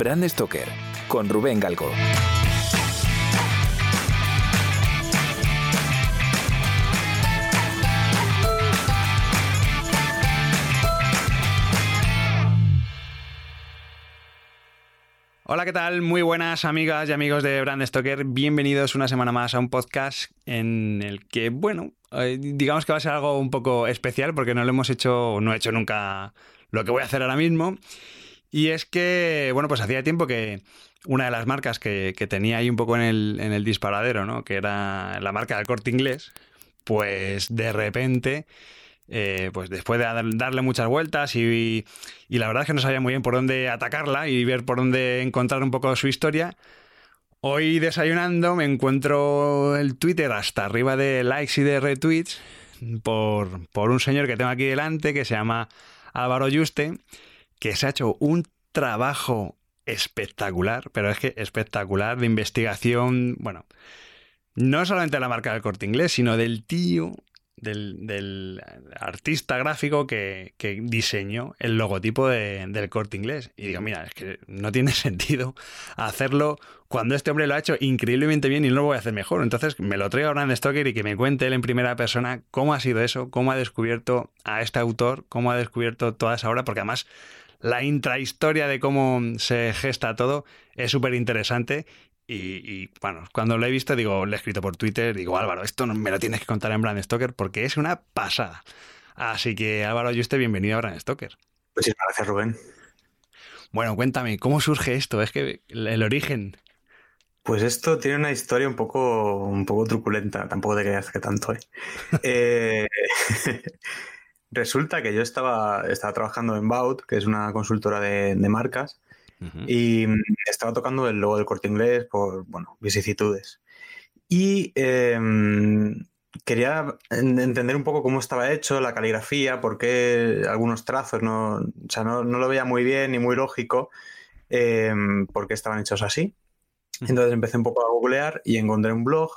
Brand Stoker con Rubén Galgo. Hola, ¿qué tal? Muy buenas amigas y amigos de Brand Stoker. Bienvenidos una semana más a un podcast en el que, bueno, eh, digamos que va a ser algo un poco especial porque no lo hemos hecho, no he hecho nunca lo que voy a hacer ahora mismo. Y es que, bueno, pues hacía tiempo que una de las marcas que, tenía ahí un poco en el, en el disparadero, ¿no? Que era la marca del corte inglés, pues de repente eh, pues después de darle muchas vueltas y, la verdad es que no sabía muy bien por dónde atacarla y ver por dónde encontrar un poco su historia. Hoy desayunando me encuentro el Twitter hasta arriba de likes y de retweets por, por un señor que tengo aquí delante que se llama Álvaro Yuste, que se ha hecho un trabajo espectacular, pero es que espectacular de investigación, bueno, no solamente de la marca del corte inglés, sino del tío del, artista gráfico que, diseñó el logotipo del corte inglés. Y digo, mira, es que no tiene sentido hacerlo cuando este hombre lo ha hecho increíblemente bien y no lo voy a hacer mejor. Entonces me lo traigo a Brand Stoker y que me cuente él en primera persona cómo ha sido eso, cómo ha descubierto a este autor, cómo ha descubierto toda esa obra, porque además la intrahistoria de cómo se gesta todo es súper interesante y, bueno, cuando lo he visto, digo, le he escrito por Twitter, digo, Álvaro, esto me lo tienes que contar en Brand Stoker porque es una pasada. Así que Álvaro esté bienvenido a Brand Stoker. Muchísimas gracias, Rubén. Bueno, cuéntame, ¿cómo surge esto? Es que el origen. Pues esto tiene una historia un poco, un poco truculenta, tampoco te creas que tanto. ¿eh? eh resulta que yo estaba, estaba trabajando en Baut, que es una consultora de marcas, y mm, estaba tocando el logo del corte inglés por, bueno, vicisitudes. Y em, quería entender un poco cómo estaba hecho, la caligrafía, por qué algunos trazos no, o sea, no, no lo veía muy bien ni muy lógico, eh, por qué estaban hechos así. Entonces empecé un poco a googlear y encontré un blog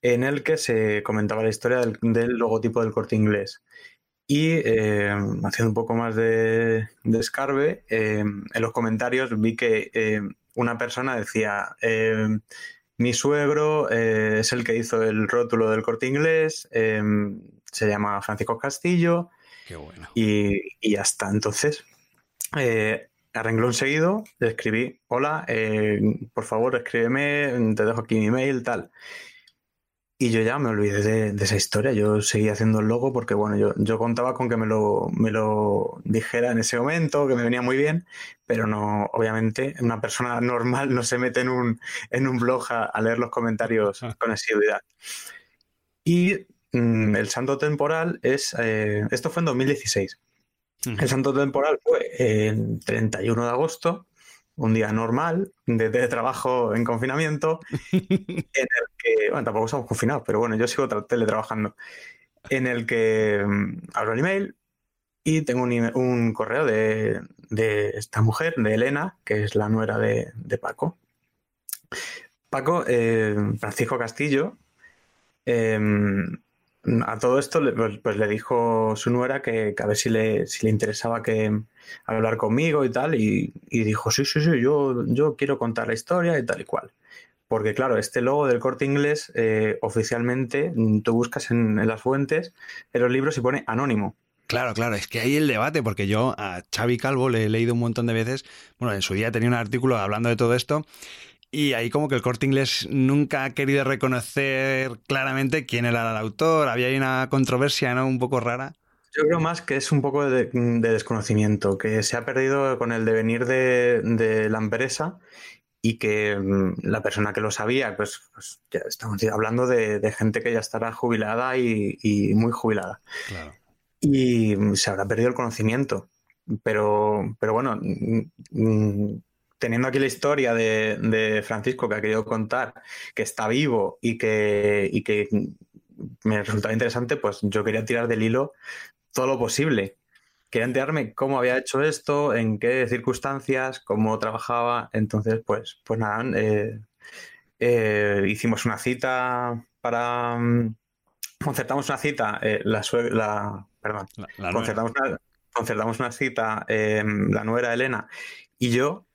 en el que se comentaba la historia del, del logotipo del corte inglés. Y eh, haciendo un poco más de, escarbe, eh, en los comentarios vi que eh, una persona decía, mi suegro es el que hizo el rótulo del corte inglés, se llama Francisco Castillo. Qué bueno. Y, y ya está. Entonces, a renglón seguido, le escribí, hola, por favor, escríbeme, te dejo aquí mi email, tal. Y yo ya me olvidé de, esa historia. Yo seguí haciendo el logo porque, bueno, yo, yo contaba con que me lo, me lo dijera en ese momento, que me venía muy bien, pero no, obviamente, una persona normal no se mete en un, en un blog a, leer los comentarios con asiduidad. Y mm, el santo temporal es. Eh, esto fue en 2016. El santo temporal fue el 31 de agosto un día normal de, trabajo en confinamiento, en el que, bueno, tampoco estamos confinados, pero bueno, yo sigo teletrabajando, en el que mm, abro el email y tengo un, correo de, esta mujer, de Elena, que es la nuera de, Paco. Paco, eh, Francisco Castillo, em, a todo esto pues, pues, le dijo su nuera que, a ver si le, si le interesaba que hablar conmigo y tal, y, dijo, sí, sí, sí, yo, yo quiero contar la historia y tal y cual. Porque claro, este logo del corte inglés, eh, oficialmente, mm, tú buscas en, las fuentes, en los libros y pone anónimo. Claro, claro, es que hay el debate, porque yo a Xavi Calvo le he leído un montón de veces, bueno, en su día tenía un artículo hablando de todo esto, y ahí como que el corte inglés nunca ha querido reconocer claramente quién era el autor. Había ahí una controversia, ¿no? Un poco rara. Yo creo más que es un poco de, desconocimiento, que se ha perdido con el devenir de, la empresa y que mm, la persona que lo sabía, pues, pues ya estamos hablando de, gente que ya estará jubilada y, muy jubilada. Y se habrá perdido el conocimiento. Pero, pero bueno, mm, mm, teniendo aquí la historia de, Francisco que ha querido contar, que está vivo y que, y que me resultaba interesante, pues yo quería tirar del hilo todo lo posible. Quería enterarme cómo había hecho esto, en qué circunstancias, cómo trabajaba. Entonces, pues, pues nada, eh, eh, hicimos una cita para. Mm, concertamos una cita, eh, la, la, perdón, concertamos, una, concertamos, una, cita, la nuera Elena y yo,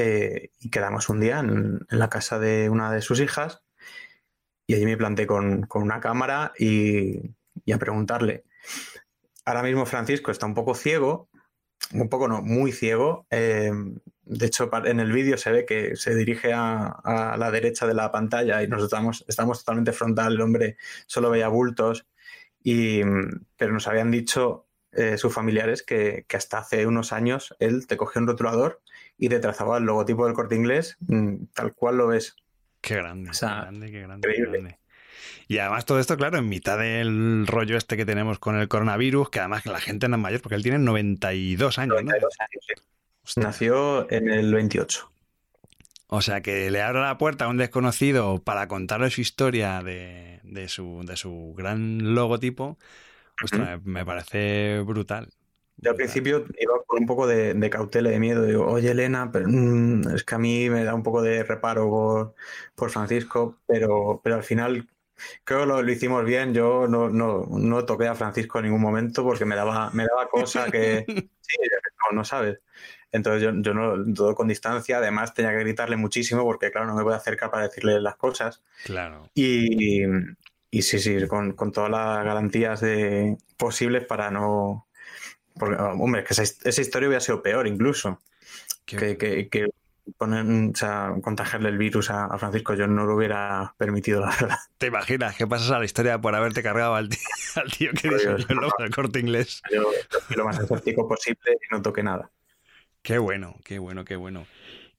eh, y quedamos un día en, la casa de una de sus hijas y allí me planté con, una cámara y, a preguntarle. Ahora mismo Francisco está un poco ciego, un poco no, muy ciego. Eh, de hecho, en el vídeo se ve que se dirige a, la derecha de la pantalla y nosotros estamos, estamos totalmente frontal. El hombre solo veía bultos, y, pero nos habían dicho eh, sus familiares que, hasta hace unos años él te cogía un rotulador y te trazaba el logotipo del corte inglés mm, tal cual lo ves. Qué grande, qué grande, qué grande, increíble. Y además todo esto, claro, en mitad del rollo este que tenemos con el coronavirus, que además la gente no es mayor, porque él tiene 92 años, 92 años, sí. Nació en el 28. O sea, que le abra la puerta a un desconocido para contarle su historia de, su, de su gran logotipo, me parece brutal. Yo al principio iba con un poco de, cautela, de miedo. Digo, oye Elena, pero, mm, es que a mí me da un poco de reparo por, Francisco, pero, pero al final creo que lo, hicimos bien. Yo no, no, no, toqué a Francisco en ningún momento porque me daba, me daba cosa que sí, no, no sabes. Entonces yo, yo no todo con distancia, además tenía que gritarle muchísimo porque claro, no me voy a acercar para decirle las cosas. Claro. Y, y sí, sí, con, con todas las garantías de, posibles para no porque, hombre, que esa, esa, historia hubiera sido peor incluso. Que, que, poner, o sea, contagiarle el virus a, Francisco, yo no lo hubiera permitido, la verdad. ¿Te imaginas qué pasas a la historia por haberte cargado al tío, al tío que diseñó el corte inglés? Yo, lo más escéptico posible y no toque nada. Qué bueno, qué bueno, qué bueno.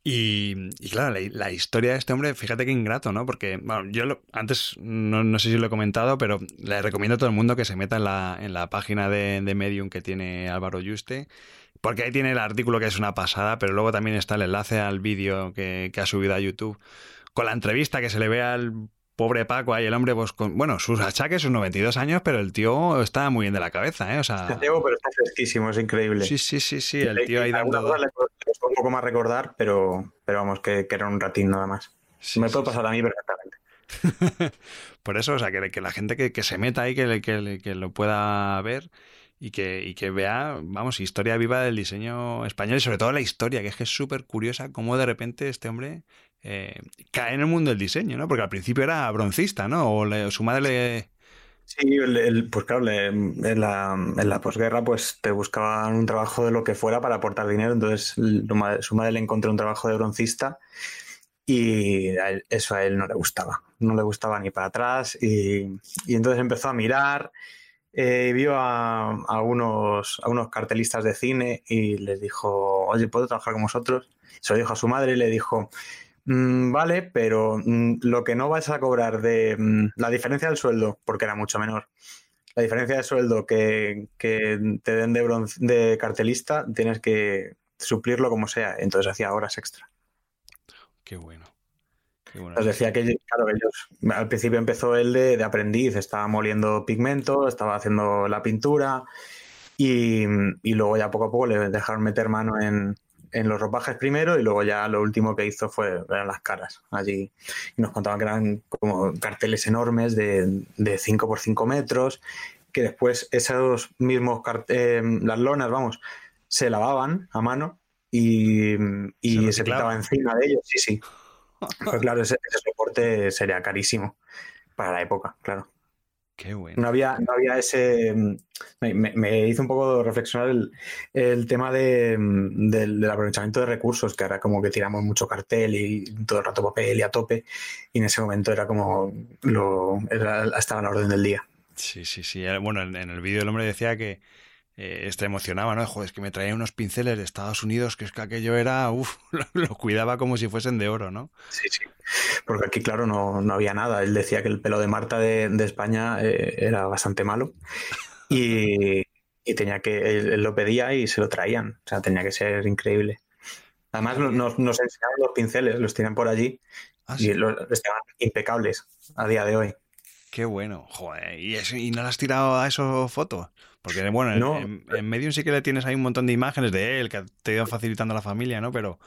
Y, claro, la, historia de este hombre, fíjate qué ingrato, ¿no? Porque bueno, yo antes no, sé si lo he comentado, pero le recomiendo a todo el mundo que se meta en la, en la página de, Medium que tiene Álvaro Yuste, porque ahí tiene el artículo que es una pasada, pero luego también está el enlace al vídeo que, que ha subido a YouTube con la entrevista que se le ve al pobre Paco ahí, el hombre, pues con, bueno, sus achaques, sus 92 años, pero el tío está muy bien de la cabeza, ¿eh? O sea... Está ciego, pero está fresquísimo, es increíble. Sí, sí, sí, sí, el tío ahí dando... un poco más recordar, pero, pero vamos, que, era un ratín nada más. Me puede pasar a mí perfectamente. Por eso, o sea, que, que la gente que, que, se meta ahí, que, que, que lo pueda ver y que, y que vea, vamos, historia viva del diseño español y sobre todo la historia, que es que es súper curiosa cómo de repente este hombre eh, cae en el mundo del diseño, ¿no? Porque al principio era broncista, ¿no? O su madre le... Sí, pues claro, en, la, la posguerra pues te buscaban un trabajo de lo que fuera para aportar dinero, entonces su madre le encontró un trabajo de broncista y eso a él no le gustaba, no le gustaba ni para atrás y, entonces empezó a mirar, eh, vio a, unos, a unos cartelistas de cine y les dijo, oye, ¿puedo trabajar con vosotros? Se lo dijo a su madre y le dijo, Mm, vale, pero mm, lo que no vas a cobrar de mm, la diferencia del sueldo, porque era mucho menor, la diferencia de sueldo que, te den de, de cartelista, tienes que suplirlo como sea. Entonces hacía horas extra. Qué bueno. Decía que, claro, ellos, al principio empezó él de, de, aprendiz, estaba moliendo pigmento, estaba haciendo la pintura y, y luego ya poco a poco le dejaron meter mano en, en los ropajes primero y luego ya lo último que hizo fue eran las caras allí. Y nos contaban que eran como carteles enormes de, de 5 por 5 metros, que después esos mismos eh, las lonas, vamos, se lavaban a mano y, y se, pintaba encima de ellos. Sí, sí. Pues claro, ese soporte sería carísimo para la época, claro. No había, no había ese. Mm, me, hizo un poco reflexionar el, tema de, mm, del, aprovechamiento de recursos, que ahora como que tiramos mucho cartel y todo el rato papel y a tope, y en ese momento era como. Lo, era, estaba a la orden del día. Sí, sí, sí. Bueno, en, el vídeo el hombre decía que eh, este emocionaba, ¿no? Joder, es que me traía unos pinceles de Estados Unidos, que es que aquello era, uff, lo, cuidaba como si fuesen de oro, ¿no? Sí, sí. Porque aquí, claro, no, no había nada. Él decía que el pelo de Marta de, de España eh, era bastante malo y, y tenía que, él, lo pedía y se lo traían. O sea, tenía que ser increíble. Además, nos, nos enseñaron los pinceles, los tienen por allí ¿Ah, y los, estaban impecables a día de hoy. Qué bueno, joder. ¿Y, eso, ¿Y no le has tirado a esos fotos? Porque, bueno, en, en, Medium sí que le tienes ahí un montón de imágenes de él que te ido facilitando la familia, ¿no? Pero,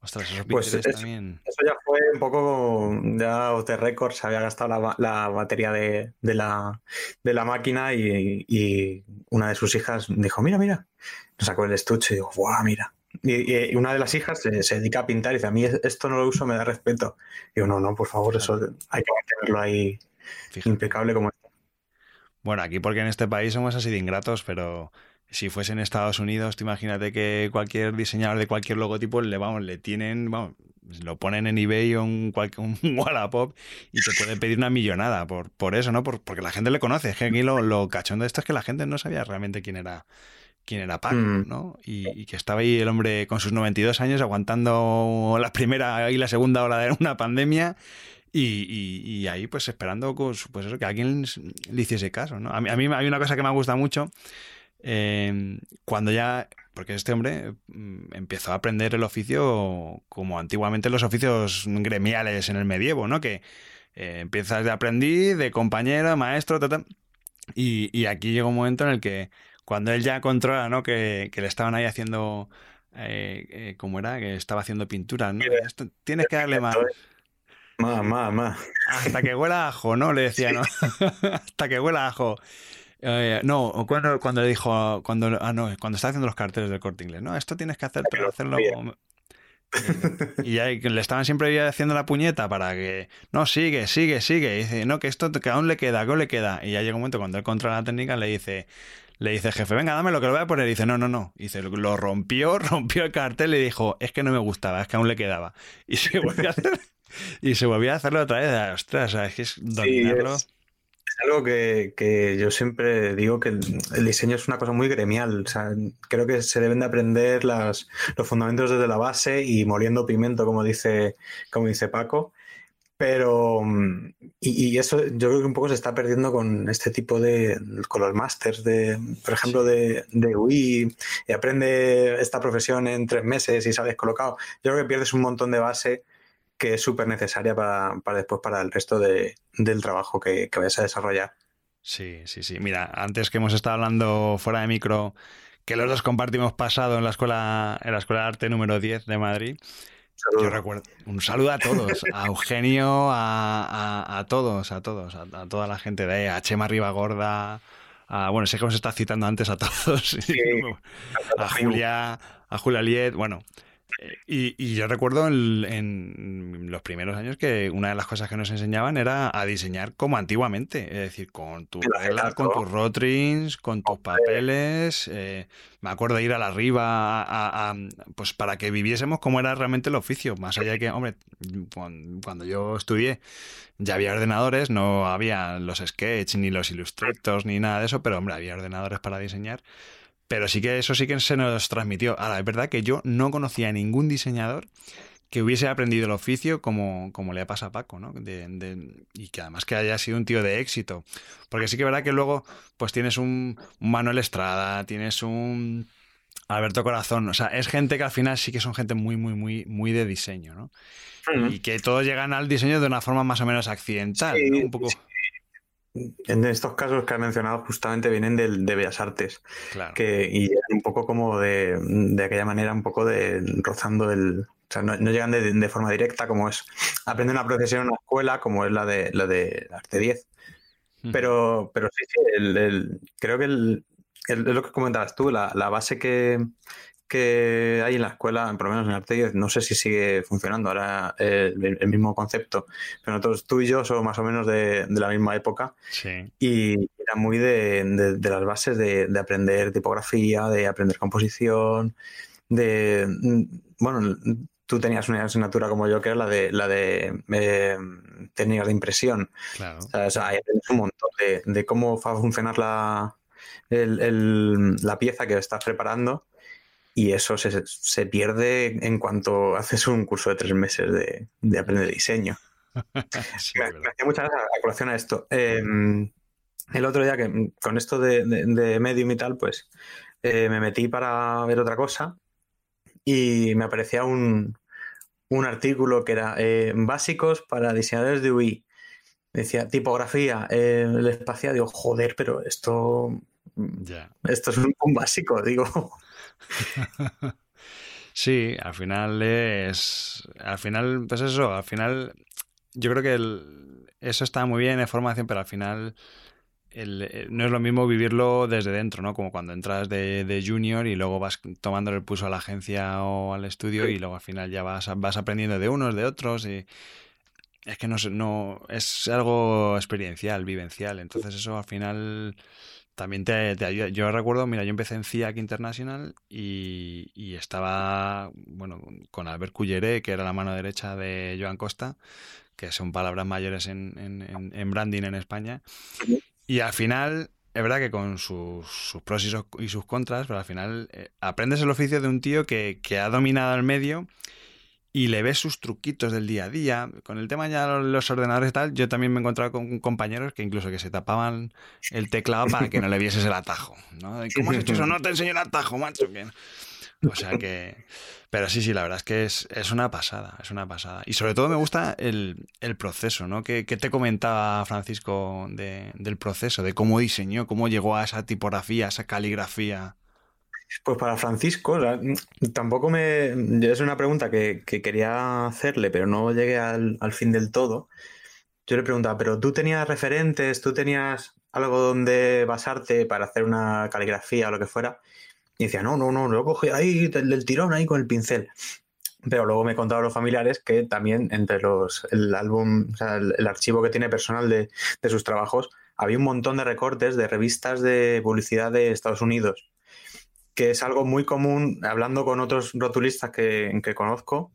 ostras, esos pues eso, también. Eso ya fue un poco. Ya de récord se había gastado la, batería de, la, de la máquina y, una de sus hijas dijo: Mira, mira. Nos sacó el estuche y digo: ¡Guau, mira! Y, una de las hijas se, dedica a pintar y dice, a mí esto no lo uso, me da respeto. Y yo, no, no, por favor, eso hay que mantenerlo ahí impecable como está. Bueno, aquí porque en este país somos así de ingratos, pero si fuese en Estados Unidos, imagínate que cualquier diseñador de cualquier logotipo le, vamos, le tienen, vamos, lo ponen en eBay o un, un Wallapop y te puede pedir una millonada por, por eso, ¿no? porque la gente le conoce. Es que aquí lo, lo cachondo de esto es que la gente no sabía realmente quién era quién era Paco, mm. ¿no? Y, que estaba ahí el hombre con sus 92 años aguantando la primera y la segunda ola de una pandemia y, ahí pues esperando pues, pues eso, que alguien le hiciese caso, ¿no? A mí, a mí hay una cosa que me gusta mucho Em, cuando ya, porque este hombre mm, empezó a aprender el oficio como antiguamente los oficios gremiales en el medievo, ¿no? Que eh, empiezas de aprendiz, de compañero, maestro, y, aquí llega un momento en el que cuando él ya controla, ¿no? Que, le estaban ahí haciendo, eh, eh, ¿cómo era? Que estaba haciendo pintura, ¿no? tienes que darle más. Más, más, más. Hasta que huela ajo, ¿no? Le decía, ¿no? Hasta que huela ajo. Eh, no, cuando, cuando le dijo, cuando, ah, no, cuando está haciendo los carteles del corte inglés, no, esto tienes que hacer, hacerlo Y ya le estaban siempre haciendo la puñeta para que, no, sigue, sigue, sigue. Y dice, no, que esto que aún le queda, que aún le queda. Y ya llega un momento cuando él controla la técnica, le dice, le dice, jefe, venga, dame lo que lo voy a poner. Y dice, no, no, no. Y dice, lo rompió, rompió el cartel y dijo, es que no me gustaba, es que aún le quedaba. Y se volvió a hacer, y se volvió a hacerlo otra vez. Ostras, es que es dominarlo algo que, yo siempre digo que el, diseño es una cosa muy gremial. O sea, creo que se deben de aprender las, los fundamentos desde la base y moliendo pimiento, como dice, como dice Paco. Pero, y, eso yo creo que un poco se está perdiendo con este tipo de, con los másters de, por ejemplo, de, de UI, y aprende esta profesión en tres meses y sabes colocado. Yo creo que pierdes un montón de base que es súper necesaria para, después para el resto de, del trabajo que, que, vayas a desarrollar. Sí, sí, sí. Mira, antes que hemos estado hablando fuera de micro, que los dos compartimos pasado en la escuela, en la escuela de arte número 10 de Madrid. Yo recuerdo. Un saludo a todos, a Eugenio, a, todos, a todos, a, toda la gente de ahí, a Chema Ribagorda, a, bueno, sé que hemos estado citando antes a todos, a Julia, a Julia Liet, bueno, y, yo recuerdo en, los primeros años que una de las cosas que nos enseñaban era a diseñar como antiguamente, es decir, con tu regla, con tus rotrins, con tus papeles. Eh, me acuerdo de ir a la riba a, pues para que viviésemos como era realmente el oficio, más allá de que, hombre, cuando yo estudié ya había ordenadores, no había los sketch ni los ilustrators ni nada de eso, pero hombre, había ordenadores para diseñar. Pero sí que eso sí que se nos transmitió. Ahora, es verdad que yo no conocía a ningún diseñador que hubiese aprendido el oficio como, como le pasa a Paco, ¿no? y que además que haya sido un tío de éxito. Porque sí que es verdad que luego pues tienes un, Manuel Estrada, tienes un Alberto Corazón, o sea, es gente que al final sí que son gente muy, muy, muy, muy de diseño, ¿no? Y que todos llegan al diseño de una forma más o menos accidental, ¿no? Un poco... En estos casos que has mencionado justamente vienen de, de Bellas Artes. Que, y un poco como de, de, aquella manera, un poco de rozando el. O sea, no, llegan de, forma directa, como es. Aprende una profesión en una escuela, como es la de la de Arte 10. Pero, pero sí, sí, el, creo que el, es lo que comentabas tú, la, la base que, que hay en la escuela, por lo menos en Arte no sé si sigue funcionando ahora eh, el, mismo concepto, pero nosotros, tú y yo somos más o menos de, la misma época y era muy de, las bases de, aprender tipografía, de aprender composición, de, mm, bueno, tú tenías una asignatura como yo que era la de la de eh, técnicas de impresión. Claro. O sea, hay un montón de, cómo va a funcionar la, la pieza que estás preparando y eso se, pierde en cuanto haces un curso de tres meses de, de aprender diseño. me, hacía mucha gracia a colación a esto. Em, el otro día que con esto de, de, Medium y tal, pues eh, me metí para ver otra cosa y me aparecía un, artículo que era eh, básicos para diseñadores de UI. Decía tipografía, eh, el espacial, digo, joder, pero esto, esto es un, un básico, digo. sí, al final es. Al final, pues eso, al final. Yo creo que eso está muy bien en formación, pero al final. no es lo mismo vivirlo desde dentro, ¿no? Como cuando entras de, junior y luego vas tomando el pulso a la agencia o al estudio y luego al final ya vas, vas aprendiendo de unos, de otros y es que no, no es algo experiencial, vivencial. Entonces eso al final también te, ayuda. Yo recuerdo, mira, yo empecé en CIAC International y, estaba, bueno, con Albert Culleré, que era la mano derecha de Joan Costa, que son palabras mayores en, en branding en España. Y al final, es verdad que con sus, pros y sus, contras, pero al final eh, aprendes el oficio de un tío que, ha dominado el medio y le ves sus truquitos del día a día. Con el tema ya los ordenadores y tal, yo también me he encontrado con compañeros que incluso que se tapaban el teclado para que no le vieses el atajo. ¿no? ¿Cómo has hecho eso? No te enseño el atajo, macho. O sea que... Pero sí, sí, la verdad es que es, una pasada, es una pasada. Y sobre todo me gusta el, proceso, ¿no? ¿Qué, te comentaba Francisco del proceso, de cómo diseñó, cómo llegó a esa tipografía, a esa caligrafía? Pues para Francisco, tampoco me... Es una pregunta que, quería hacerle, pero no llegué al, al fin del todo. Yo le preguntaba, ¿pero tú tenías referentes, tú tenías algo donde basarte para hacer una caligrafía o lo que fuera? Y decía, no, no, no, lo cogí ahí del, tirón, ahí con el pincel. Pero luego me contaron los familiares que también entre los el álbum, o sea, el, archivo que tiene personal de, sus trabajos, había un montón de recortes de revistas de publicidad de Estados Unidos, que es algo muy común, hablando con otros rotulistas que, que conozco,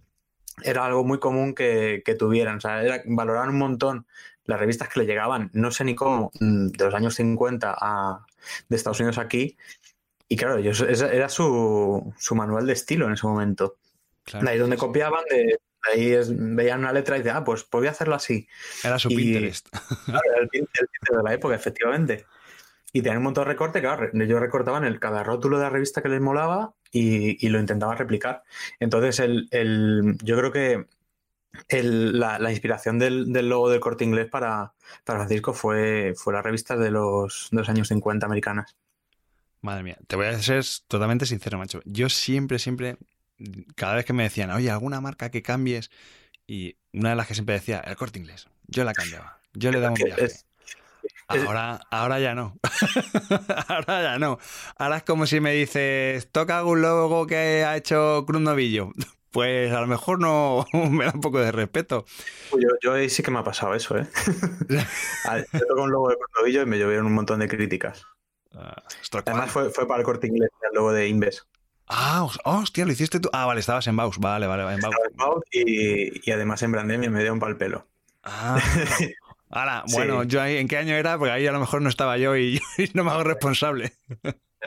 era algo muy común que, tuvieran. O sea, valoraban un montón las revistas que le llegaban, no sé ni cómo, mm, de los años 50 a, de Estados Unidos aquí, y claro, ellos, era su, manual de estilo en ese momento. Ahí donde copiaban, de, ahí veían una letra y decían, ah, pues, pues voy a hacerlo así. Era su Pinterest. Claro, era el Pinterest de la época, efectivamente. Y tenían un montón de recorte, claro, ellos recortaban el, cada rótulo de la revista que les molaba y, lo intentaban replicar. Entonces, el, yo creo que la, inspiración del, logo del corte inglés para, Francisco fue, fue las revistas de los, de los años 50 americanas. Madre mía, te voy a ser totalmente sincero, macho. Yo siempre, siempre, cada vez que me decían, oye, alguna marca que cambies, y una de las que siempre decía, el corte inglés, yo la cambiaba, yo le daba un viaje. Ahora, ahora ya no. ahora ya no. Ahora es como si me dices, toca algún logo que ha hecho Cruz Novillo. Pues a lo mejor no me da un poco de respeto. Yo, yo ahí sí que me ha pasado eso, ¿eh? yo toco un logo de Cruz Novillo y me llovieron un montón de críticas. Ah, Además fue, para el corte inglés, el logo de Inves. Ah, hostia, lo hiciste tú. Ah, vale, estabas en Baus. Vale, vale, en Baus. y, además en Brandemia me dio un pal pelo. Ah. Ahora, bueno, yo ahí, ¿en qué año era? Porque ahí a lo mejor no estaba yo y, no me hago responsable.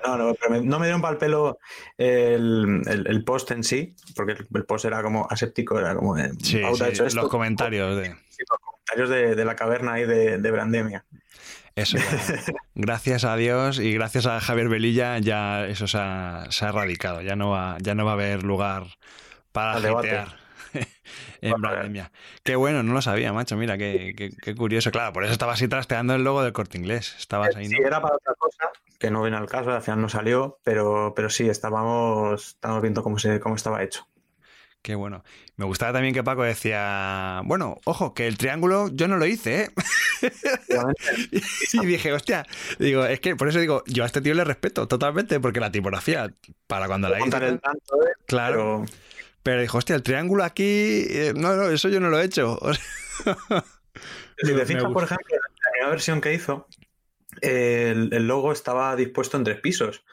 No, no, pero no me dieron pal pelo el, el, post en sí, porque el, post era como aséptico, era como de, sí, sí, los comentarios de... los comentarios de, de, la caverna ahí de, de Brandemia. Eso gracias a Dios y gracias a Javier Velilla ya eso se ha, erradicado. Ya no va, ya no va a haber lugar para jetear en pandemia. Qué bueno, no lo sabía, macho. Mira, qué, qué, curioso. Claro, por eso estaba así trasteando el logo del corte inglés. Estabas ahí, Sí, era para otra cosa, que no viene al caso, al final no salió, pero, pero sí, estábamos, estábamos viendo cómo, se, cómo estaba hecho. Qué bueno. Me gustaba también que Paco decía, bueno, ojo, que el triángulo yo no lo hice, ¿eh? y dije, hostia, digo, es que por eso digo, yo a este tío le respeto totalmente, porque la tipografía, para cuando la hice... ¿eh? claro. Pero... dijo, hostia, el triángulo aquí, eh, no, no, eso yo no lo he hecho. si te fijas, por ejemplo, la primera versión que hizo, el, logo estaba dispuesto en tres pisos.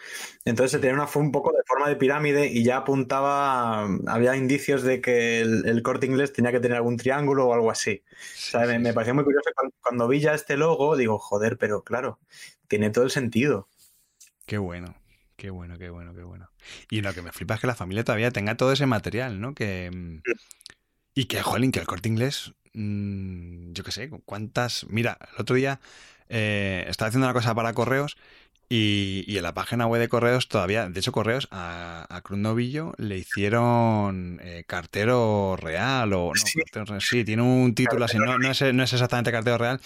Entonces se tenía una, un poco de forma de pirámide y ya apuntaba, había indicios de que el, corte inglés tenía que tener algún triángulo o algo así. me, pareció muy curioso cuando, vi ya este logo, digo, joder, pero claro, tiene todo el sentido. Qué bueno. Qué bueno, qué bueno, qué bueno. Y lo que me flipa es que la familia todavía tenga todo ese material, ¿no? Que, mm, y que, jolín, que el corte inglés, mm, yo qué sé, cuántas... Mira, el otro día eh, estaba haciendo una cosa para correos y, en la página web de correos todavía, de hecho correos a, a Cruz Novillo le hicieron eh, cartero real o no, sí. tiene un título así, no, es, exactamente cartero real,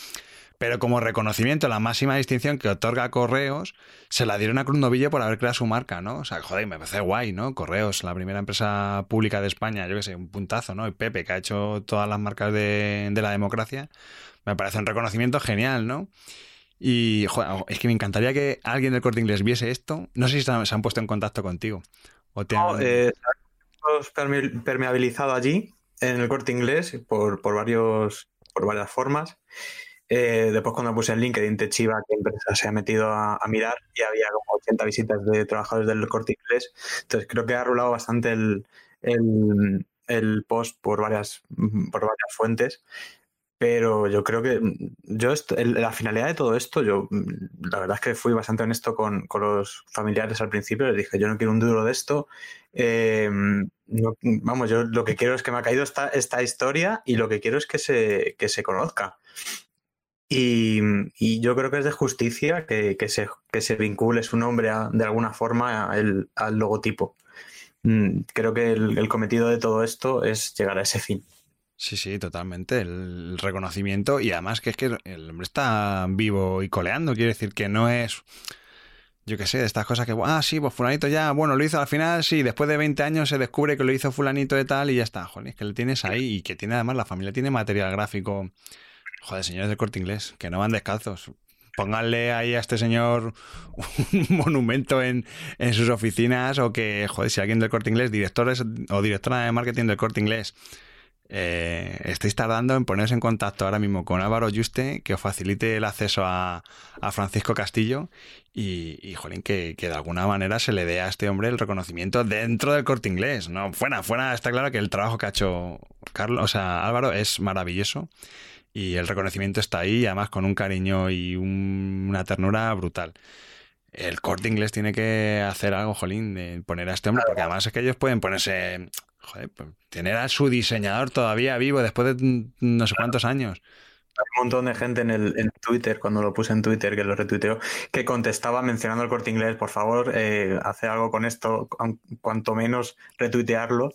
pero como reconocimiento, la máxima distinción que otorga Correos, se la dieron a Cruz Novillo por haber creado su marca, ¿no? O sea, joder, me parece guay, ¿no? Correos, la primera empresa pública de España, yo qué sé, un puntazo, ¿no? Y Pepe, que ha hecho todas las marcas de, la democracia, me parece un reconocimiento genial, ¿no? Y joder, es que me encantaría que alguien del corte inglés viese esto. No sé si se han puesto en contacto contigo. O te no, eh, permeabilizado allí en el corte inglés por varias formas. Eh, después cuando puse el LinkedIn te chiva que empresa se ha metido a, mirar y había como 80 visitas de trabajadores del corte inglés. Entonces creo que ha rulado bastante el, el, post por varias, por varias fuentes. Pero yo creo que yo la finalidad de todo esto, yo la verdad es que fui bastante honesto con, los familiares al principio, les dije, yo no quiero un duro de esto. Eh, vamos, yo lo que quiero es que me ha caído esta, esta historia y lo que quiero es que se, que se conozca. Y, yo creo que es de justicia que, se, que se vincule su nombre de alguna forma al logotipo. Mm, creo que el cometido de todo esto es llegar a ese fin. Sí, sí, totalmente. El reconocimiento y además que es que el hombre está vivo y coleando. Quiere decir que no es, yo qué sé, de estas cosas que, ah, sí, pues fulanito ya, bueno, lo hizo al final, sí, después de 20 años se descubre que lo hizo fulanito de tal y ya está. Joder, es que lo tienes ahí y que tiene además la familia tiene material gráfico. Joder, señores del corte inglés, que no van descalzos. Pónganle ahí a este señor un monumento en, en sus oficinas o que, joder, si alguien del corte inglés, directores o directora de marketing del corte inglés, eh, estáis tardando en poneros en contacto ahora mismo con Álvaro Juste, que os facilite el acceso a, Francisco Castillo y, y jolín, que, de alguna manera se le dé a este hombre el reconocimiento dentro del corte inglés. No, fuera, fuera, está claro que el trabajo que ha hecho Carlos, o sea, Álvaro es maravilloso y el reconocimiento está ahí, además con un cariño y una ternura brutal el corte inglés tiene que hacer algo, jolín, de poner a este hombre, porque además es que ellos pueden ponerse pues, tener a su diseñador todavía vivo después de no sé cuántos años. Hay un montón de gente en, el, en Twitter, cuando lo puse en Twitter, que lo retuiteó, que contestaba mencionando el corte inglés, por favor, eh, hace algo con esto, cuanto menos retuitearlo.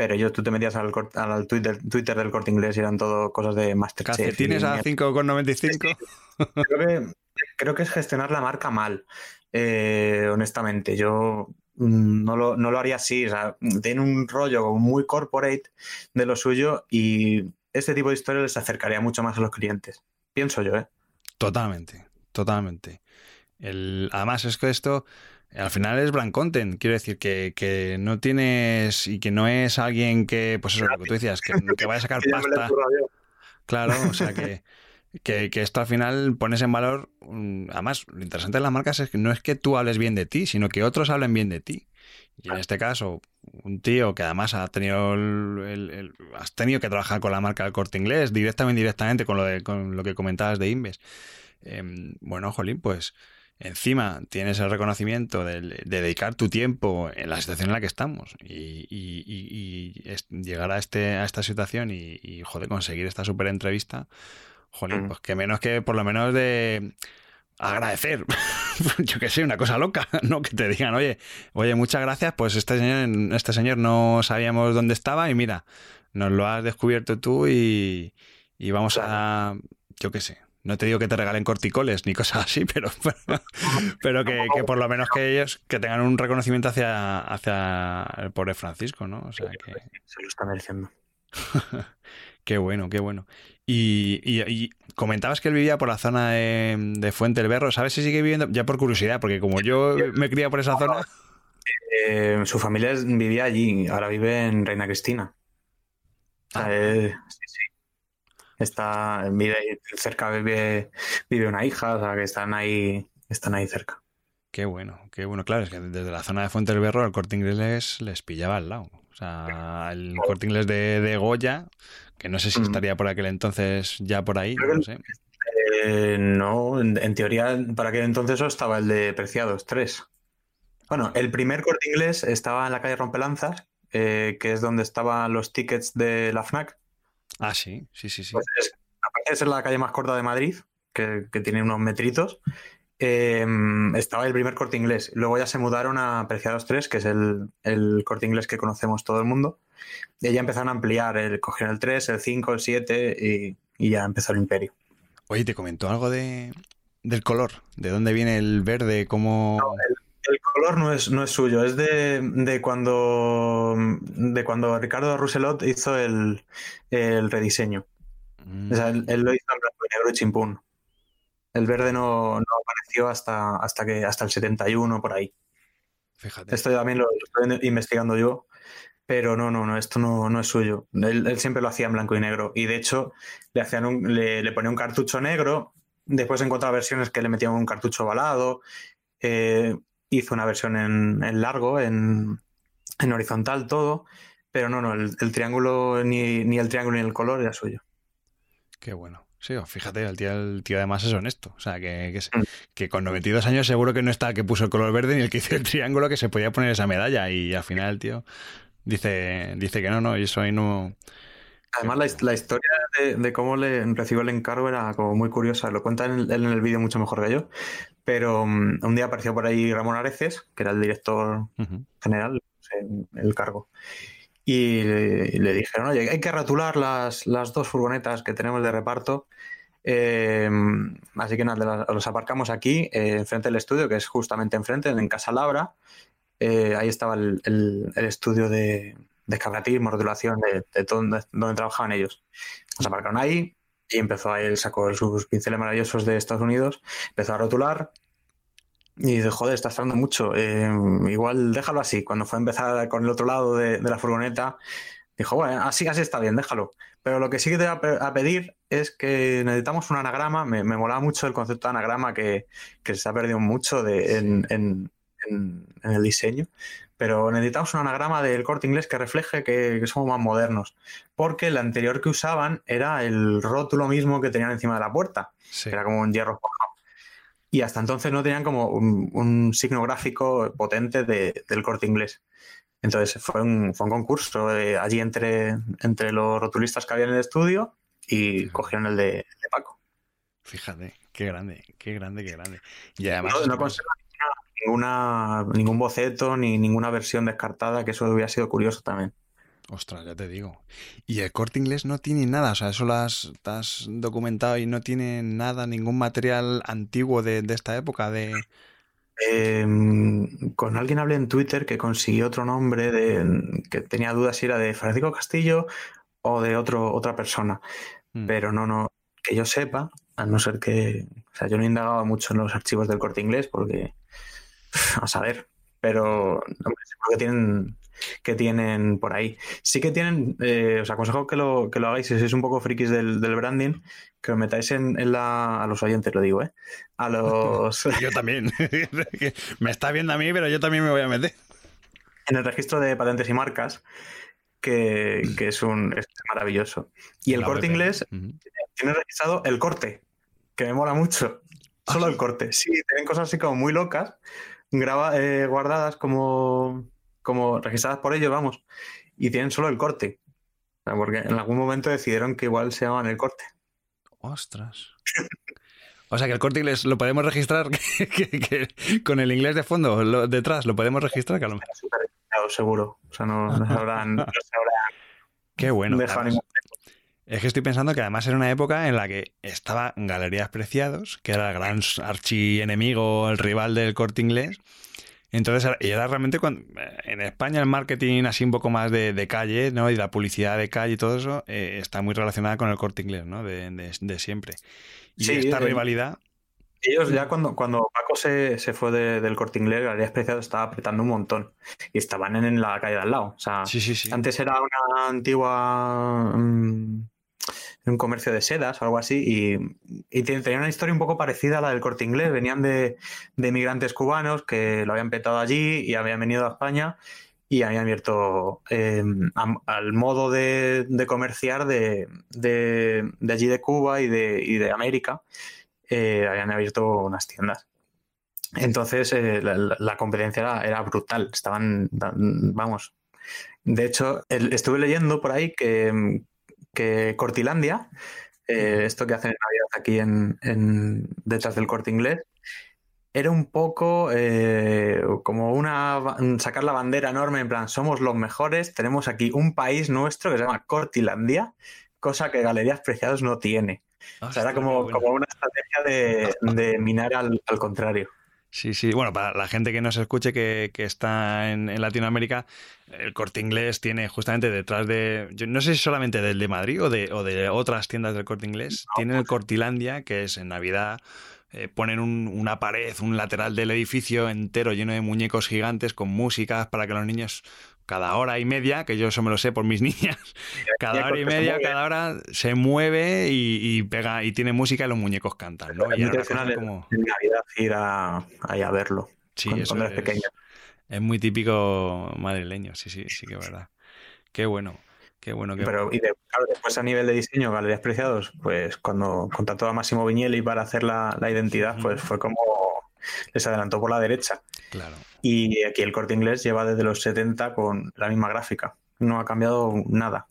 Pero yo, tú te metías al, al Twitter, Twitter, del corte inglés y eran todo cosas de Masterchef. ¿Tienes a 5,95? Creo que, creo que es gestionar la marca mal, eh, honestamente. Yo Mm, no lo, no lo haría así. O sea, tiene un rollo muy corporate de lo suyo y este tipo de historia les acercaría mucho más a los clientes. Pienso yo, ¿eh? Totalmente, totalmente. El, además, es que esto al final es brand content. Quiero decir que, no tienes y que no es alguien que, pues eso, lo que tú decías, que, que vaya a sacar pasta. Claro, o sea que. que, esto al final pones en valor. Además, lo interesante de las marcas es que no es que tú hables bien de ti, sino que otros hablen bien de ti. Y en este caso, un tío que además ha tenido el, has tenido que trabajar con la marca del corte inglés, directamente indirectamente con lo, de, con lo que comentabas de Inves. Em, bueno, Jolín, pues encima tienes el reconocimiento de, dedicar tu tiempo en la situación en la que estamos y, llegar a, este, a esta situación y, joder, conseguir esta super entrevista Jolín, mm. pues que menos que por lo menos de agradecer, yo que sé, una cosa loca, ¿no? Que te digan, oye, oye, muchas gracias, pues este señor, este señor no sabíamos dónde estaba y mira, nos lo has descubierto tú y, vamos a, yo qué sé, no te digo que te regalen corticoles ni cosas así, pero, pero, que, por lo menos que ellos que tengan un reconocimiento hacia, hacia el pobre Francisco, ¿no? O sea que... Se lo está mereciendo. qué bueno, qué bueno. Y, comentabas que él vivía por la zona de, Fuente del Berro. ¿Sabes si sigue viviendo? Ya por curiosidad, porque como yo me crié por esa zona. Eh, su familia vivía allí, ahora vive en Reina Cristina. Ah. Eh, sí, sí. Está, vive, cerca vive, vive una hija, o sea que están ahí, están ahí cerca. Qué bueno, qué bueno. Claro, es que desde la zona de Fuente del Berro el corte inglés les, pillaba al lado. O sea, el corte inglés de, de Goya que no sé si mm. estaría por aquel entonces ya por ahí, no sé. Eh, no, en, teoría para aquel entonces estaba el de Preciados 3. Bueno, el primer corte inglés estaba en la calle Rompelanzas, eh, que es donde estaban los tickets de la FNAC. Ah, sí, sí, sí, sí. Pues aparte de ser la calle más corta de Madrid, que, que tiene unos metritos, Em, estaba el primer corte inglés. Luego ya se mudaron a Preciados 3, que es el, corte inglés que conocemos todo el mundo. Y ya empezaron a ampliar, el, cogieron el 3, el 5, el 7 y, ya empezó el imperio. Oye, ¿te comentó algo de, del color? ¿De dónde viene el verde? ¿Cómo...? el, color no es, no es suyo, es de, cuando, de cuando Ricardo Rousselot hizo el, rediseño. O sea, él, lo hizo en blanco y negro chimpún. El verde no, no apareció hasta, hasta, que, hasta el 71 por ahí. Fíjate. Esto también lo, lo estoy investigando yo, pero no, no, no, esto no, no es suyo. Él, él siempre lo hacía en blanco y negro. Y de hecho, le, hacían un, le, le ponía un cartucho negro. Después he encontrado versiones que le metían un cartucho ovalado. Eh, hizo una versión en, en largo, en, en horizontal, todo. Pero no, no, el, el triángulo, ni, ni el triángulo ni el color era suyo. Qué bueno. Sí, fíjate, el tío, el tío además es honesto. O sea, que, que, se- Mm. que con 92 años seguro que no está el que puso el color verde ni el que hizo el triángulo que se podía poner esa medalla. Y al final el tío dice, dice que no, no, y eso ahí no. Además, la, la historia de, de cómo le recibió el encargo era como muy curiosa. Lo cuenta en él en el vídeo mucho mejor que yo. Pero mm, un día apareció por ahí Ramón Areces, que era el director general, no sé, el cargo. Y le, le dijeron, oye, hay que ratular las, las dos furgonetas que tenemos de reparto. Eh, así que nada, las- los aparcamos aquí, eh, enfrente del estudio, que es justamente enfrente, en Casa Labra. Eh, ahí estaba el, el- el estudio de, de escapatismo, rotulación, de, de todo donde, trabajaban ellos. Nos aparcaron ahí y empezó ahí, él sacó sus pinceles maravillosos de Estados Unidos, empezó a rotular y dice, joder, estás tardando mucho, eh, igual déjalo así. Cuando fue a empezar con el otro lado de, la furgoneta, dijo, bueno, así, así está bien, déjalo. Pero lo que sí que te voy a pe- a pedir es que necesitamos un anagrama. Me, me molaba mucho el concepto de anagrama que, que se ha perdido mucho de, en- en- en el diseño. Pero necesitamos un anagrama del corte inglés que refleje que, que somos más modernos. Porque el anterior que usaban era el rótulo mismo que tenían encima de la puerta. Sí. Era como un hierro. Y hasta entonces no tenían como un, un signo gráfico potente de- del corte inglés. Entonces fue un, fue un concurso eh, allí entre, entre los rotulistas que había en el estudio y cogieron el de, el de Paco. Fíjate, qué grande, qué grande, qué grande. Y además. No, no conserva ninguna, ningún boceto ni ninguna versión descartada, que eso hubiera sido curioso también. Ostras, ya te digo. Y el corte inglés no tiene nada, o sea, eso lo has, te has documentado y no tiene nada, ningún material antiguo de, de esta época de... Eh, con alguien hablé en Twitter que consiguió otro nombre de, que tenía dudas si era de Francisco Castillo o de otro, otra persona. Mm. Pero no, no, que yo sepa, a no ser que, o sea, yo no he indagado mucho en los archivos del corte inglés porque, a saber, pero hombre, que tienen, que tienen por ahí. Sí que tienen, eh, os aconsejo que lo, que lo hagáis si sois un poco frikis del, del branding, que os metáis en, en la, a los oyentes, lo digo, ¿eh? A los, Yo también. Me está viendo a mí, pero yo también me voy a meter. en el registro de patentes y marcas, que, que es un es maravilloso. Y el La corte inglés tiene registrado el corte, que me mola mucho. ¿Ah, Solo sí? el corte. Sí, tienen cosas así como muy locas, graba, eh, guardadas como, como registradas por ellos, vamos, y tienen solo el corte. O sea, porque en algún momento decidieron que igual se llamaban el corte. Ostras. O sea que el corte inglés lo podemos registrar que- que- que con el inglés de fondo, lo- detrás, lo podemos registrar, seguro. O sea, no, no habrán Qué bueno. además. ningún- Es que estoy pensando que además era una época en la que estaba Galerías Preciados, que era el gran archienemigo, el rival del corte inglés. Entonces, era- y era realmente cuando, en España el marketing así un poco más de, de calle, ¿no? Y la publicidad de calle y todo eso eh, está muy relacionada con el corte inglés, ¿no? De, de- de siempre. Y Sí, esta eh, rivalidad, Ellos ya cuando, cuando Paco se, se fue de- del corte inglés, Galerías Preciados estaba apretando un montón. Y estaban en, en la calle de al lado. O sea, sí, sí, sí. Antes era una antigua. Un comercio de sedas o algo así. Y, y te- tenía una historia un poco parecida a la del corte inglés. Venían de, de migrantes cubanos que lo habían petado allí y habían venido a España y habían abierto eh, al modo de, de comerciar de, de- allí de Cuba y de, y de América. eh, habían abierto unas tiendas. Entonces eh, la, competencia era, era brutal. Estaban, vamos. De hecho, estuve leyendo por ahí que, que Cortilandia, eh, esto que hacen en Navidad aquí en, en- detrás del corte inglés, era un poco eh, como una sacar la bandera enorme en plan, somos los mejores, tenemos aquí un país nuestro que se llama Cortilandia, cosa que Galerías Preciados no tiene. O sea, era como, como una estrategia de, de minar al, al contrario. Sí, sí. Bueno, para la gente que nos escuche que, que está en, en Latinoamérica, el corte inglés tiene justamente detrás de. Yo no sé si solamente del de Madrid o de, o de otras tiendas del corte inglés. Tiene el Cortilandia, que es en Navidad, eh, ponen una pared, un lateral del edificio entero lleno de muñecos gigantes con músicas para que los niños cada hora y media, que yo eso me lo sé por mis niñas, cada hora y media, cada hora se mueve y, pega y tiene música y los muñecos cantan, ¿no? Y es como... en Navidad ir a, ahí a verlo. Sí, eso es, es, muy típico madrileño, sí, sí, sí que es verdad. Qué bueno. Qué bueno, qué Pero, y claro, después a nivel de diseño, Galerías Preciados, pues cuando contrató a Máximo Viñelli para hacer la, identidad, pues fue como les adelantó por la derecha. Claro. Y aquí el corte inglés lleva desde los 70 con la misma gráfica. No ha cambiado nada.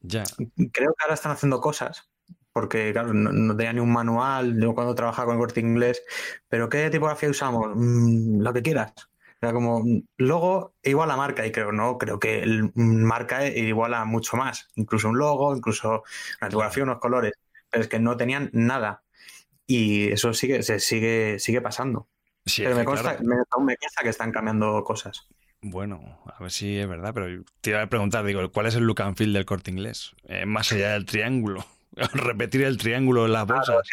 Ya. Creo que ahora están haciendo cosas, porque claro, no, tenía ni un manual, yo cuando trabajaba con el corte inglés, pero ¿qué tipografía usamos? Mm, lo que quieras como logo igual a marca y creo no, creo que el marca iguala mucho más, incluso un logo, incluso una tipografía, unos colores, pero es que no tenían nada y eso sigue, se sigue, sigue pasando. pero me, consta, me, que están cambiando cosas. Bueno, a ver si es verdad, pero te iba a preguntar, digo, ¿cuál es el look and feel del corte inglés? Eh, más allá del triángulo. Repetir el triángulo en las bolsas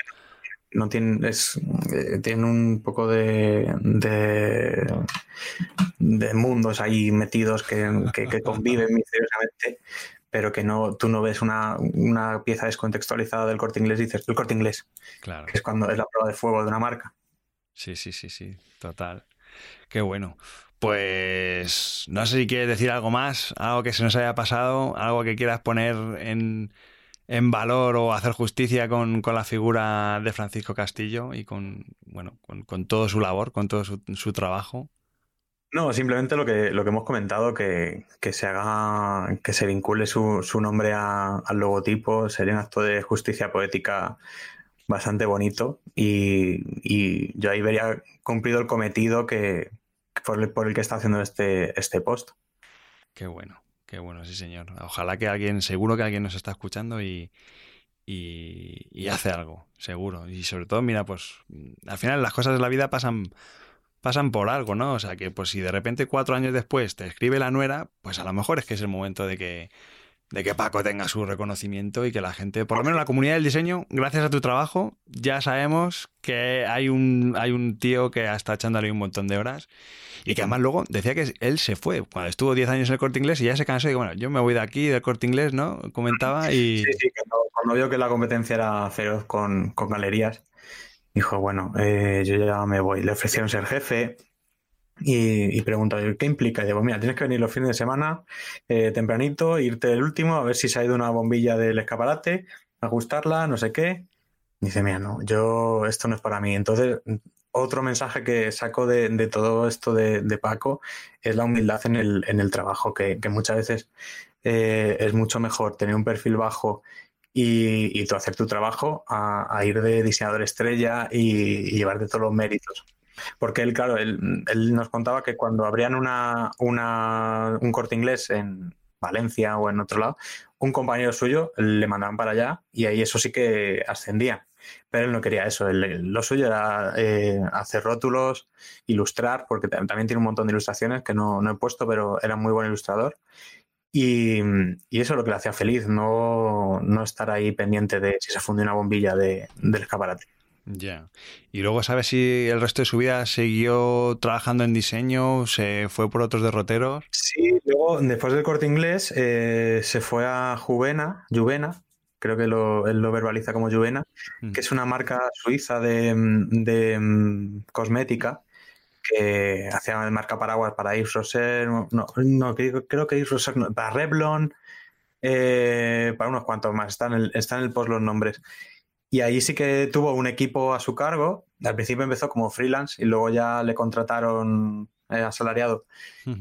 no tienen, es, eh, un poco de, de, mundos ahí metidos que, conviven misteriosamente, pero que no, tú no ves una, pieza descontextualizada del corte inglés dices, el corte inglés, claro. que es cuando es la prueba de fuego de una marca. Sí, sí, sí, sí, total. Qué bueno. Pues no sé si quieres decir algo más, algo que se nos haya pasado, algo que quieras poner en, en valor o hacer justicia con, la figura de Francisco Castillo y con, bueno, con, todo su labor, con todo su, trabajo. No, simplemente lo que, lo que hemos comentado, que, se haga, que se vincule su, nombre al logotipo, sería un acto de justicia poética bastante bonito y, yo ahí vería cumplido el cometido que, por, el, por el que está haciendo este, este post. Qué bueno. Qué bueno, sí, señor. Ojalá que alguien, seguro que alguien nos está escuchando y, y, hace algo, seguro. Y sobre todo, mira, pues al final las cosas de la vida pasan, pasan por algo, ¿no? O sea, que pues si de repente cuatro años después te escribe la nuera, pues a lo mejor es que es el momento de que, de que Paco tenga su reconocimiento y que la gente, por lo menos la comunidad del diseño, gracias a tu trabajo, ya sabemos que hay un, hay un tío que está echándole un montón de horas y que además luego decía que él se fue, cuando estuvo 10 años en el corte inglés y ya se cansó y bueno, yo me voy de aquí, del corte inglés, ¿no? Comentaba y... Sí, sí, cuando, vio que la competencia era feroz con, galerías, dijo, bueno, eh, yo ya me voy. Le ofrecieron ser jefe y, y preguntó, ¿qué implica? Y digo, mira, tienes que venir los fines de semana, eh, tempranito, irte el último, a ver si se ha ido una bombilla del escaparate, ajustarla, no sé qué. dice, mira, no, yo, esto no es para mí. Entonces, otro mensaje que saco de, todo esto de, Paco es la humildad en el, en el trabajo, que, muchas veces eh, es mucho mejor tener un perfil bajo y, y tú hacer tu trabajo a, ir de diseñador estrella y, llevarte todos los méritos. Porque él, claro, él, nos contaba que cuando abrían una, un corte inglés en Valencia o en otro lado, un compañero suyo le mandaban para allá y ahí eso sí que ascendía pero él no quería eso. lo suyo era eh, hacer rótulos, ilustrar, porque también tiene un montón de ilustraciones que no, he puesto, pero era muy buen ilustrador. Y, eso es lo que le hacía feliz, no, estar ahí pendiente de si se fundió una bombilla del escaparate. Ya. Y luego, ¿sabes si el resto de su vida siguió trabajando en diseño? ¿Se fue por otros derroteros? Sí, luego, después del corte inglés, eh, se fue a Juvena, Juvena, creo que lo, él lo verbaliza como Juvena, mm. que es una marca suiza de, mm, cosmética que hacía marca paraguas para Yves Roser, no, no creo, que Yves Roser, para Revlon, eh, para unos cuantos más, están en, el, está en el post los nombres. Y ahí sí que tuvo un equipo a su cargo. Al principio empezó como freelance y luego ya le contrataron eh, asalariado.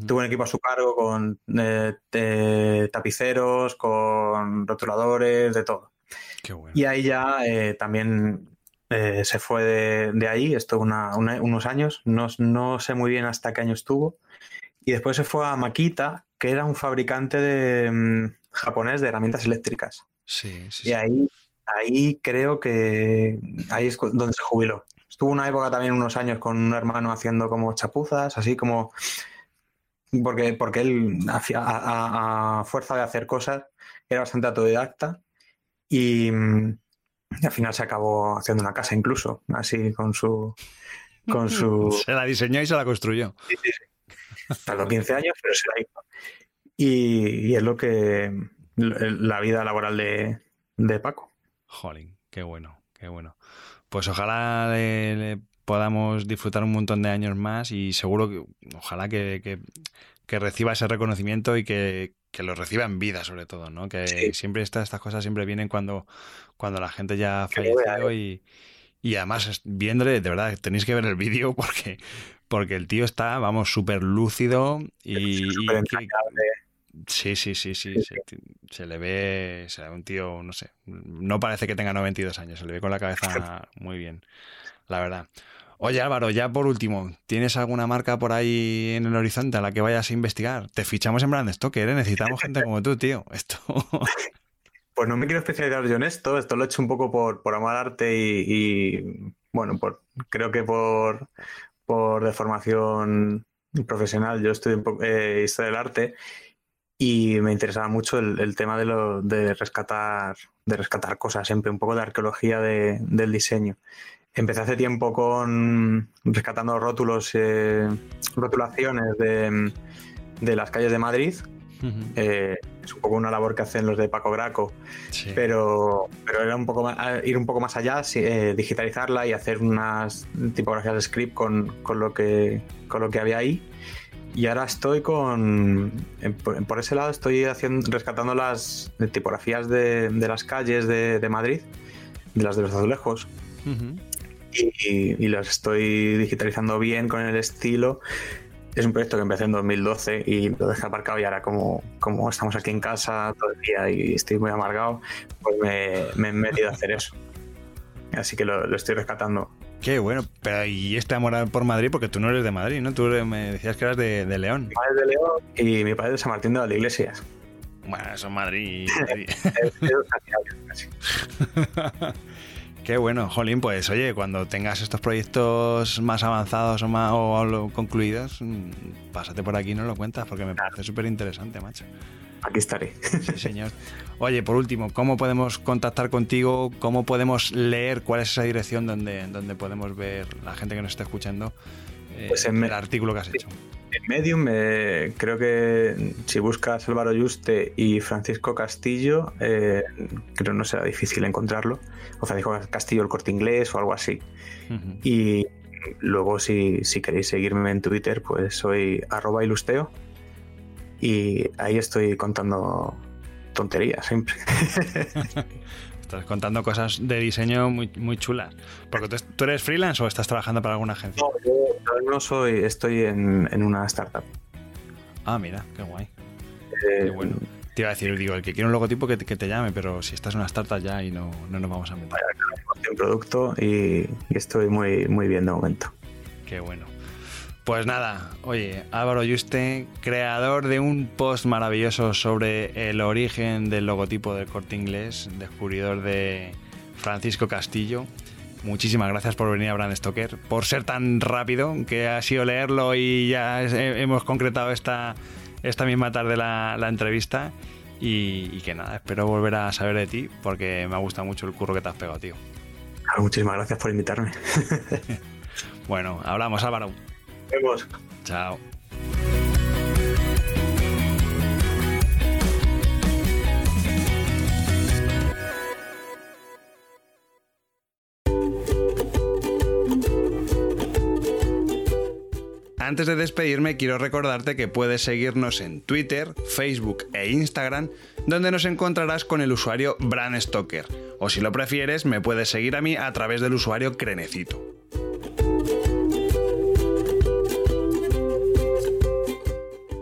Tuvo un equipo a su cargo con eh, tapiceros, con rotuladores, de todo. Y ahí ya eh, también se fue de, ahí, estuvo unos años, no, sé muy bien hasta qué año estuvo. Y después se fue a Makita, que era un fabricante de, mm, japonés de herramientas eléctricas. Sí, y ahí, ahí creo que ahí es donde se jubiló. Estuvo una época también, unos años, con un hermano haciendo como chapuzas, así como. Porque, porque él, a, fuerza de hacer cosas, era bastante autodidacta. Y, Y al final se acabó haciendo una casa incluso, así con su... Con su... se la diseñó y se la construyó. Sí, sí, sí. Tardó 15 años, pero se la hizo. Y, y es lo que... La vida laboral de, de Paco. Jolín, qué bueno, qué bueno. Pues ojalá le, le podamos disfrutar un montón de años más y seguro que ojalá que, que, que reciba ese reconocimiento y que, que, lo reciba en vida sobre todo, ¿no? Que sí. siempre esta, estas cosas siempre vienen cuando, cuando la gente ya ha fallecido y, y además viéndole, de verdad, tenéis que ver el vídeo porque, porque el tío está, vamos, súper lúcido y... y que, Sí, sí, sí, sí. sí. Se, se, le ve, se le ve un tío, no sé, no parece que tenga 92 años, se le ve con la cabeza muy bien, la verdad. Oye Álvaro, ya por último, ¿tienes alguna marca por ahí en el horizonte a la que vayas a investigar? Te fichamos en Brand Stoker, ¿eh? necesitamos gente como tú, tío. Esto... Pues no me quiero especializar yo en esto, esto lo he hecho un poco por, por amar arte y, y, bueno, por, creo que por, por de formación profesional, yo estudio eh, historia del arte y me interesaba mucho el, el tema de, lo, de, rescatar, de rescatar cosas, siempre un poco de arqueología de, del diseño. Empecé hace tiempo con rescatando rótulos, eh, rotulaciones de, de, las calles de Madrid. Uh -huh. eh, es un poco una labor que hacen los de Paco Graco, sí. pero, pero era un poco más, ir un poco más allá, eh, digitalizarla y hacer unas tipografías de script con, con, lo que, con lo que había ahí. Y ahora estoy con. Por ese lado estoy haciendo, rescatando las tipografías de, de las calles de, de, Madrid, de las de los azulejos. Uh -huh. Y, y, las estoy digitalizando bien con el estilo. Es un proyecto que empecé en 2012 y lo dejé aparcado y ahora como, como estamos aquí en casa todo el día y estoy muy amargado, pues me, me he metido a hacer eso. Así que lo, lo estoy rescatando. Qué bueno, pero y este amor por Madrid, porque tú no eres de Madrid, ¿no? Tú me decías que eras de, de León. Mi padre es de León y mi padre es de San Martín de las Iglesias. Bueno, eso es Madrid. Qué bueno, Jolín, pues oye, cuando tengas estos proyectos más avanzados o, más, o concluidos, mm, pásate por aquí y nos lo cuentas, porque me parece súper interesante, macho. Aquí estaré. Sí, señor. Oye, por último, ¿cómo podemos contactar contigo? ¿Cómo podemos leer? ¿Cuál es esa dirección donde, donde podemos ver la gente que nos está escuchando eh, pues en el artículo que has hecho? En Medium, eh, creo que si buscas Álvaro Yuste y Francisco Castillo, eh, creo no será difícil encontrarlo. O Francisco Castillo, el corte inglés o algo así. Uh -huh. Y luego, si, si queréis seguirme en Twitter, pues soy arroba ilusteo y ahí estoy contando tonterías siempre. estás contando cosas de diseño muy, muy chulas. Porque tú, tú, eres freelance o estás trabajando para alguna agencia? No, yo no soy, estoy en, en una startup. Ah, mira, qué guay. Eh, qué bueno. Te iba a decir, digo, el que quiere un logotipo que te, que te llame, pero si estás en una startup ya y no, no nos vamos a meter. un producto y, y estoy muy, muy bien de momento. Qué bueno. Pues nada, oye, Álvaro Yuste, creador de un post maravilloso sobre el origen del logotipo del corte inglés, descubridor de Francisco Castillo. Muchísimas gracias por venir a Brand Stoker, por ser tan rápido, que ha sido leerlo y ya hemos concretado esta, esta misma tarde la, la entrevista. Y, y, que nada, espero volver a saber de ti porque me ha gustado mucho el curro que te has pegado, tío. Muchísimas gracias por invitarme. bueno, hablamos, Álvaro vemos. Chao. Antes de despedirme, quiero recordarte que puedes seguirnos en Twitter, Facebook e Instagram, donde nos encontrarás con el usuario Bran Stoker. O si lo prefieres, me puedes seguir a mí a través del usuario Crenecito.